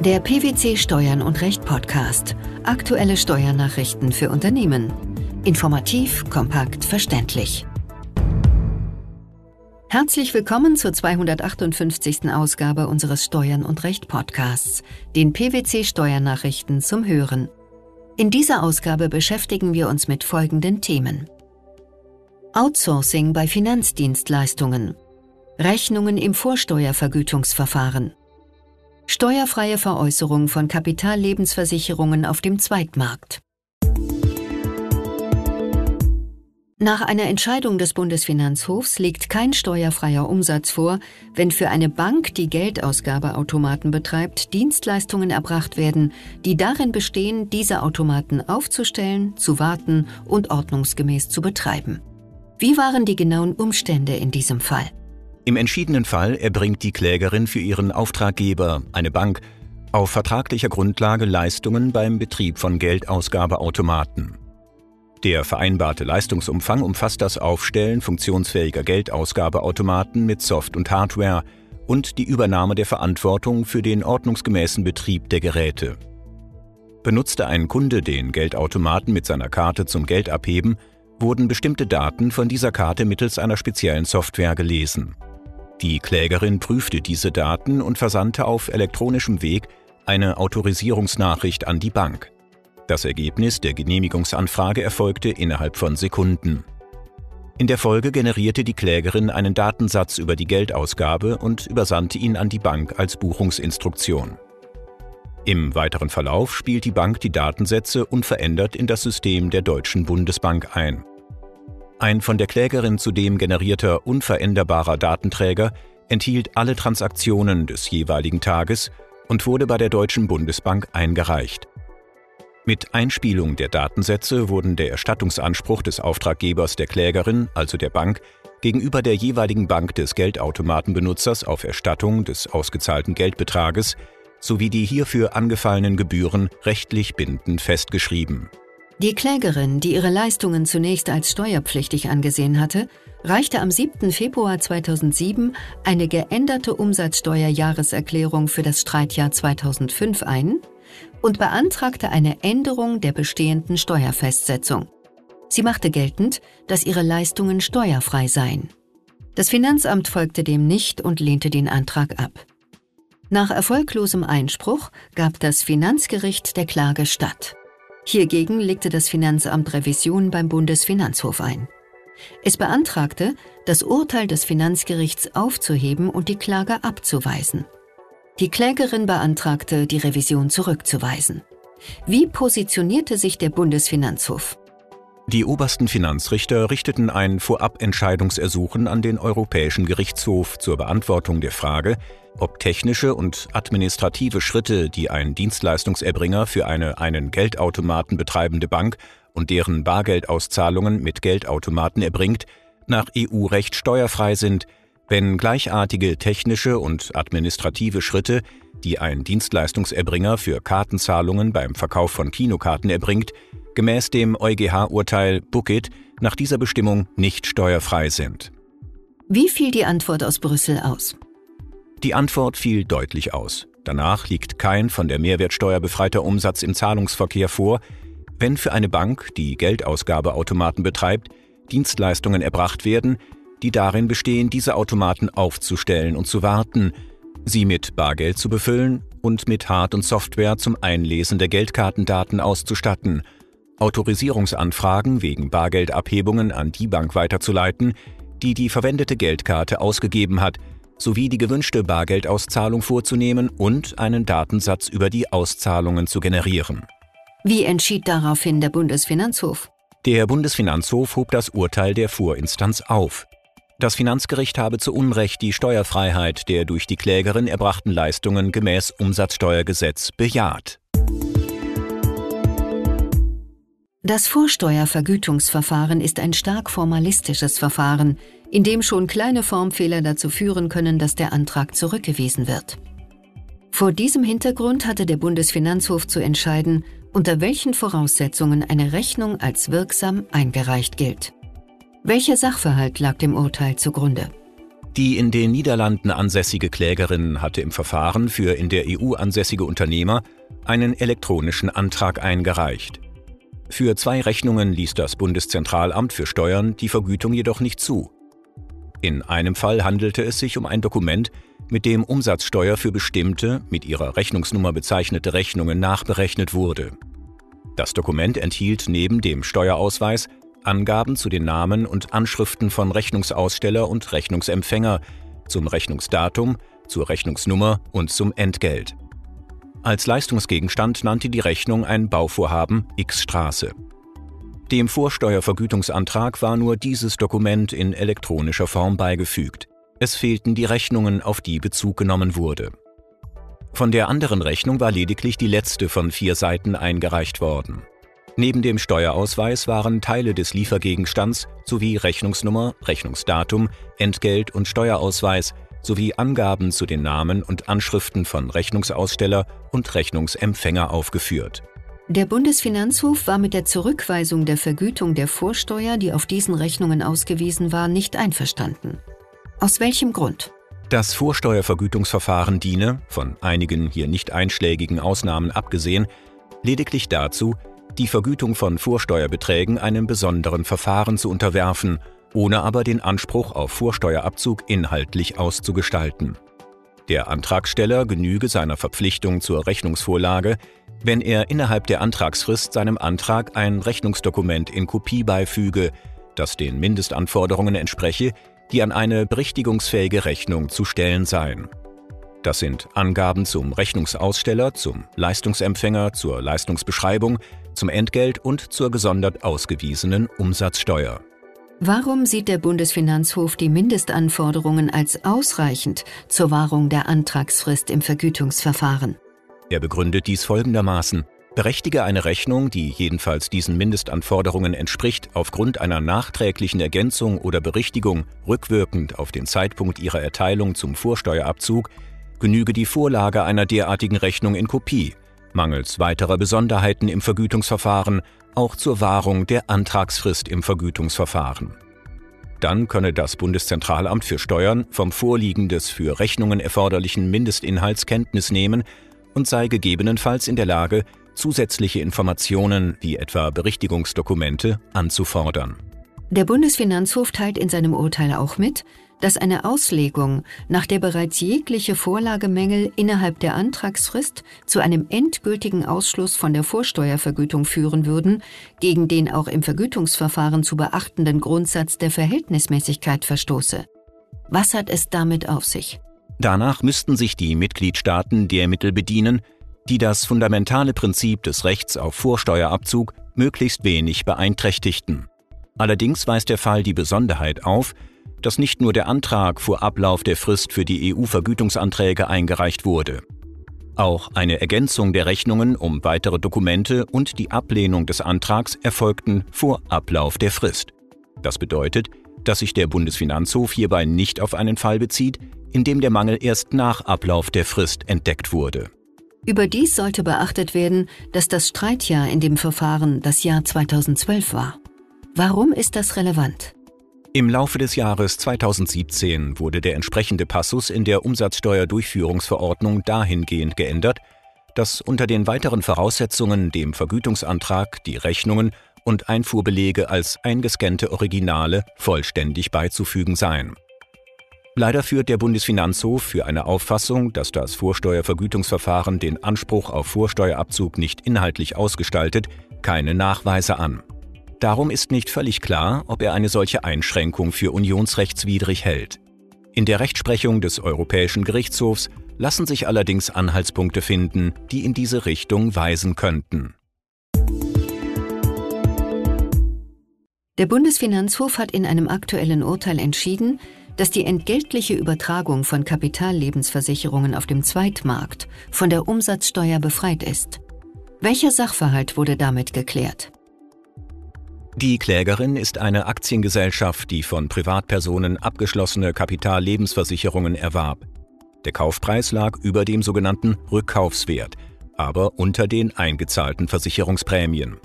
Der PwC Steuern und Recht Podcast. Aktuelle Steuernachrichten für Unternehmen. Informativ, kompakt, verständlich. Herzlich willkommen zur 258. Ausgabe unseres Steuern und Recht Podcasts, den PwC Steuernachrichten zum Hören. In dieser Ausgabe beschäftigen wir uns mit folgenden Themen. Outsourcing bei Finanzdienstleistungen. Rechnungen im Vorsteuervergütungsverfahren. Steuerfreie Veräußerung von Kapitallebensversicherungen auf dem Zweitmarkt. Nach einer Entscheidung des Bundesfinanzhofs liegt kein steuerfreier Umsatz vor, wenn für eine Bank, die Geldausgabeautomaten betreibt, Dienstleistungen erbracht werden, die darin bestehen, diese Automaten aufzustellen, zu warten und ordnungsgemäß zu betreiben. Wie waren die genauen Umstände in diesem Fall? Im entschiedenen Fall erbringt die Klägerin für ihren Auftraggeber, eine Bank, auf vertraglicher Grundlage Leistungen beim Betrieb von Geldausgabeautomaten. Der vereinbarte Leistungsumfang umfasst das Aufstellen funktionsfähiger Geldausgabeautomaten mit Soft- und Hardware und die Übernahme der Verantwortung für den ordnungsgemäßen Betrieb der Geräte. Benutzte ein Kunde den Geldautomaten mit seiner Karte zum Geldabheben, wurden bestimmte Daten von dieser Karte mittels einer speziellen Software gelesen. Die Klägerin prüfte diese Daten und versandte auf elektronischem Weg eine Autorisierungsnachricht an die Bank. Das Ergebnis der Genehmigungsanfrage erfolgte innerhalb von Sekunden. In der Folge generierte die Klägerin einen Datensatz über die Geldausgabe und übersandte ihn an die Bank als Buchungsinstruktion. Im weiteren Verlauf spielt die Bank die Datensätze unverändert in das System der Deutschen Bundesbank ein. Ein von der Klägerin zudem generierter unveränderbarer Datenträger enthielt alle Transaktionen des jeweiligen Tages und wurde bei der Deutschen Bundesbank eingereicht. Mit Einspielung der Datensätze wurden der Erstattungsanspruch des Auftraggebers der Klägerin, also der Bank, gegenüber der jeweiligen Bank des Geldautomatenbenutzers auf Erstattung des ausgezahlten Geldbetrages sowie die hierfür angefallenen Gebühren rechtlich bindend festgeschrieben. Die Klägerin, die ihre Leistungen zunächst als steuerpflichtig angesehen hatte, reichte am 7. Februar 2007 eine geänderte Umsatzsteuerjahreserklärung für das Streitjahr 2005 ein und beantragte eine Änderung der bestehenden Steuerfestsetzung. Sie machte geltend, dass ihre Leistungen steuerfrei seien. Das Finanzamt folgte dem nicht und lehnte den Antrag ab. Nach erfolglosem Einspruch gab das Finanzgericht der Klage statt. Hiergegen legte das Finanzamt Revision beim Bundesfinanzhof ein. Es beantragte, das Urteil des Finanzgerichts aufzuheben und die Klage abzuweisen. Die Klägerin beantragte, die Revision zurückzuweisen. Wie positionierte sich der Bundesfinanzhof? Die obersten Finanzrichter richteten ein Vorabentscheidungsersuchen an den Europäischen Gerichtshof zur Beantwortung der Frage, ob technische und administrative Schritte, die ein Dienstleistungserbringer für eine einen Geldautomaten betreibende Bank und deren Bargeldauszahlungen mit Geldautomaten erbringt, nach EU-Recht steuerfrei sind, wenn gleichartige technische und administrative Schritte, die ein Dienstleistungserbringer für Kartenzahlungen beim Verkauf von Kinokarten erbringt, gemäß dem EuGH-Urteil Bookit nach dieser Bestimmung nicht steuerfrei sind. Wie fiel die Antwort aus Brüssel aus? Die Antwort fiel deutlich aus. Danach liegt kein von der Mehrwertsteuer befreiter Umsatz im Zahlungsverkehr vor, wenn für eine Bank, die Geldausgabeautomaten betreibt, Dienstleistungen erbracht werden, die darin bestehen, diese Automaten aufzustellen und zu warten, sie mit Bargeld zu befüllen und mit Hard- und Software zum Einlesen der Geldkartendaten auszustatten, Autorisierungsanfragen wegen Bargeldabhebungen an die Bank weiterzuleiten, die die verwendete Geldkarte ausgegeben hat, sowie die gewünschte Bargeldauszahlung vorzunehmen und einen Datensatz über die Auszahlungen zu generieren. Wie entschied daraufhin der Bundesfinanzhof? Der Bundesfinanzhof hob das Urteil der Vorinstanz auf. Das Finanzgericht habe zu Unrecht die Steuerfreiheit der durch die Klägerin erbrachten Leistungen gemäß Umsatzsteuergesetz bejaht. Das Vorsteuervergütungsverfahren ist ein stark formalistisches Verfahren, in dem schon kleine Formfehler dazu führen können, dass der Antrag zurückgewiesen wird. Vor diesem Hintergrund hatte der Bundesfinanzhof zu entscheiden, unter welchen Voraussetzungen eine Rechnung als wirksam eingereicht gilt. Welcher Sachverhalt lag dem Urteil zugrunde? Die in den Niederlanden ansässige Klägerin hatte im Verfahren für in der EU ansässige Unternehmer einen elektronischen Antrag eingereicht. Für zwei Rechnungen ließ das Bundeszentralamt für Steuern die Vergütung jedoch nicht zu. In einem Fall handelte es sich um ein Dokument, mit dem Umsatzsteuer für bestimmte, mit ihrer Rechnungsnummer bezeichnete Rechnungen nachberechnet wurde. Das Dokument enthielt neben dem Steuerausweis Angaben zu den Namen und Anschriften von Rechnungsaussteller und Rechnungsempfänger, zum Rechnungsdatum, zur Rechnungsnummer und zum Entgelt. Als Leistungsgegenstand nannte die Rechnung ein Bauvorhaben X Straße. Dem Vorsteuervergütungsantrag war nur dieses Dokument in elektronischer Form beigefügt. Es fehlten die Rechnungen, auf die Bezug genommen wurde. Von der anderen Rechnung war lediglich die letzte von vier Seiten eingereicht worden. Neben dem Steuerausweis waren Teile des Liefergegenstands sowie Rechnungsnummer, Rechnungsdatum, Entgelt und Steuerausweis sowie Angaben zu den Namen und Anschriften von Rechnungsaussteller und Rechnungsempfänger aufgeführt. Der Bundesfinanzhof war mit der Zurückweisung der Vergütung der Vorsteuer, die auf diesen Rechnungen ausgewiesen war, nicht einverstanden. Aus welchem Grund? Das Vorsteuervergütungsverfahren diene, von einigen hier nicht einschlägigen Ausnahmen abgesehen, lediglich dazu, die Vergütung von Vorsteuerbeträgen einem besonderen Verfahren zu unterwerfen ohne aber den Anspruch auf Vorsteuerabzug inhaltlich auszugestalten. Der Antragsteller genüge seiner Verpflichtung zur Rechnungsvorlage, wenn er innerhalb der Antragsfrist seinem Antrag ein Rechnungsdokument in Kopie beifüge, das den Mindestanforderungen entspreche, die an eine berichtigungsfähige Rechnung zu stellen seien. Das sind Angaben zum Rechnungsaussteller, zum Leistungsempfänger, zur Leistungsbeschreibung, zum Entgelt und zur gesondert ausgewiesenen Umsatzsteuer. Warum sieht der Bundesfinanzhof die Mindestanforderungen als ausreichend zur Wahrung der Antragsfrist im Vergütungsverfahren? Er begründet dies folgendermaßen. Berechtige eine Rechnung, die jedenfalls diesen Mindestanforderungen entspricht, aufgrund einer nachträglichen Ergänzung oder Berichtigung rückwirkend auf den Zeitpunkt ihrer Erteilung zum Vorsteuerabzug, genüge die Vorlage einer derartigen Rechnung in Kopie, mangels weiterer Besonderheiten im Vergütungsverfahren auch zur Wahrung der Antragsfrist im Vergütungsverfahren. Dann könne das Bundeszentralamt für Steuern vom Vorliegen des für Rechnungen erforderlichen Mindestinhalts Kenntnis nehmen und sei gegebenenfalls in der Lage, zusätzliche Informationen wie etwa Berichtigungsdokumente anzufordern. Der Bundesfinanzhof teilt in seinem Urteil auch mit, dass eine Auslegung, nach der bereits jegliche Vorlagemängel innerhalb der Antragsfrist zu einem endgültigen Ausschluss von der Vorsteuervergütung führen würden, gegen den auch im Vergütungsverfahren zu beachtenden Grundsatz der Verhältnismäßigkeit verstoße. Was hat es damit auf sich? Danach müssten sich die Mitgliedstaaten der Mittel bedienen, die das fundamentale Prinzip des Rechts auf Vorsteuerabzug möglichst wenig beeinträchtigten. Allerdings weist der Fall die Besonderheit auf, dass nicht nur der Antrag vor Ablauf der Frist für die EU-Vergütungsanträge eingereicht wurde. Auch eine Ergänzung der Rechnungen um weitere Dokumente und die Ablehnung des Antrags erfolgten vor Ablauf der Frist. Das bedeutet, dass sich der Bundesfinanzhof hierbei nicht auf einen Fall bezieht, in dem der Mangel erst nach Ablauf der Frist entdeckt wurde. Überdies sollte beachtet werden, dass das Streitjahr in dem Verfahren das Jahr 2012 war. Warum ist das relevant? Im Laufe des Jahres 2017 wurde der entsprechende Passus in der Umsatzsteuerdurchführungsverordnung dahingehend geändert, dass unter den weiteren Voraussetzungen dem Vergütungsantrag die Rechnungen und Einfuhrbelege als eingescannte Originale vollständig beizufügen seien. Leider führt der Bundesfinanzhof für eine Auffassung, dass das Vorsteuervergütungsverfahren den Anspruch auf Vorsteuerabzug nicht inhaltlich ausgestaltet, keine Nachweise an. Darum ist nicht völlig klar, ob er eine solche Einschränkung für unionsrechtswidrig hält. In der Rechtsprechung des Europäischen Gerichtshofs lassen sich allerdings Anhaltspunkte finden, die in diese Richtung weisen könnten. Der Bundesfinanzhof hat in einem aktuellen Urteil entschieden, dass die entgeltliche Übertragung von Kapitallebensversicherungen auf dem Zweitmarkt von der Umsatzsteuer befreit ist. Welcher Sachverhalt wurde damit geklärt? Die Klägerin ist eine Aktiengesellschaft, die von Privatpersonen abgeschlossene Kapitallebensversicherungen erwarb. Der Kaufpreis lag über dem sogenannten Rückkaufswert, aber unter den eingezahlten Versicherungsprämien.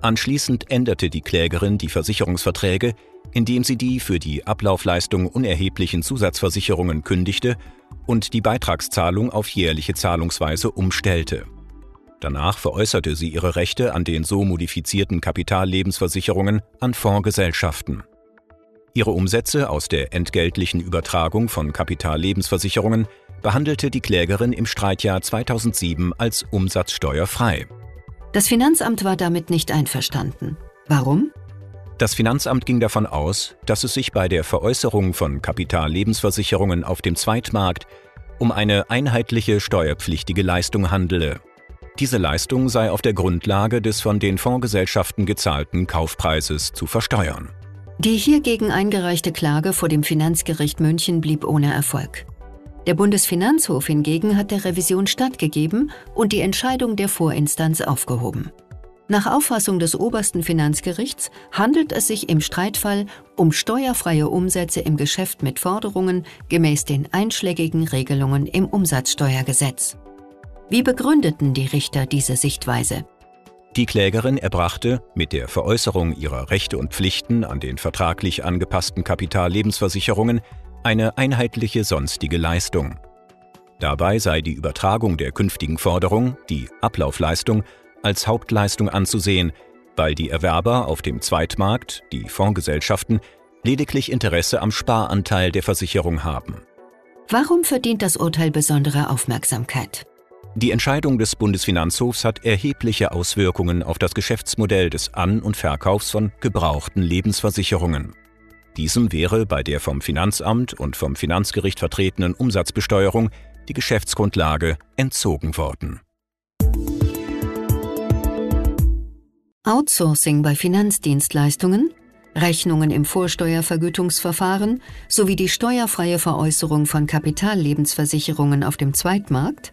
Anschließend änderte die Klägerin die Versicherungsverträge, indem sie die für die Ablaufleistung unerheblichen Zusatzversicherungen kündigte und die Beitragszahlung auf jährliche Zahlungsweise umstellte. Danach veräußerte sie ihre Rechte an den so modifizierten Kapitallebensversicherungen an Fondsgesellschaften. Ihre Umsätze aus der entgeltlichen Übertragung von Kapitallebensversicherungen behandelte die Klägerin im Streitjahr 2007 als umsatzsteuerfrei. Das Finanzamt war damit nicht einverstanden. Warum? Das Finanzamt ging davon aus, dass es sich bei der Veräußerung von Kapitallebensversicherungen auf dem Zweitmarkt um eine einheitliche steuerpflichtige Leistung handele. Diese Leistung sei auf der Grundlage des von den Fondsgesellschaften gezahlten Kaufpreises zu versteuern. Die hiergegen eingereichte Klage vor dem Finanzgericht München blieb ohne Erfolg. Der Bundesfinanzhof hingegen hat der Revision stattgegeben und die Entscheidung der Vorinstanz aufgehoben. Nach Auffassung des obersten Finanzgerichts handelt es sich im Streitfall um steuerfreie Umsätze im Geschäft mit Forderungen gemäß den einschlägigen Regelungen im Umsatzsteuergesetz. Wie begründeten die Richter diese Sichtweise? Die Klägerin erbrachte mit der Veräußerung ihrer Rechte und Pflichten an den vertraglich angepassten Kapitallebensversicherungen eine einheitliche sonstige Leistung. Dabei sei die Übertragung der künftigen Forderung, die Ablaufleistung, als Hauptleistung anzusehen, weil die Erwerber auf dem Zweitmarkt, die Fondsgesellschaften, lediglich Interesse am Sparanteil der Versicherung haben. Warum verdient das Urteil besondere Aufmerksamkeit? Die Entscheidung des Bundesfinanzhofs hat erhebliche Auswirkungen auf das Geschäftsmodell des An- und Verkaufs von gebrauchten Lebensversicherungen. Diesem wäre bei der vom Finanzamt und vom Finanzgericht vertretenen Umsatzbesteuerung die Geschäftsgrundlage entzogen worden. Outsourcing bei Finanzdienstleistungen, Rechnungen im Vorsteuervergütungsverfahren sowie die steuerfreie Veräußerung von Kapitallebensversicherungen auf dem Zweitmarkt,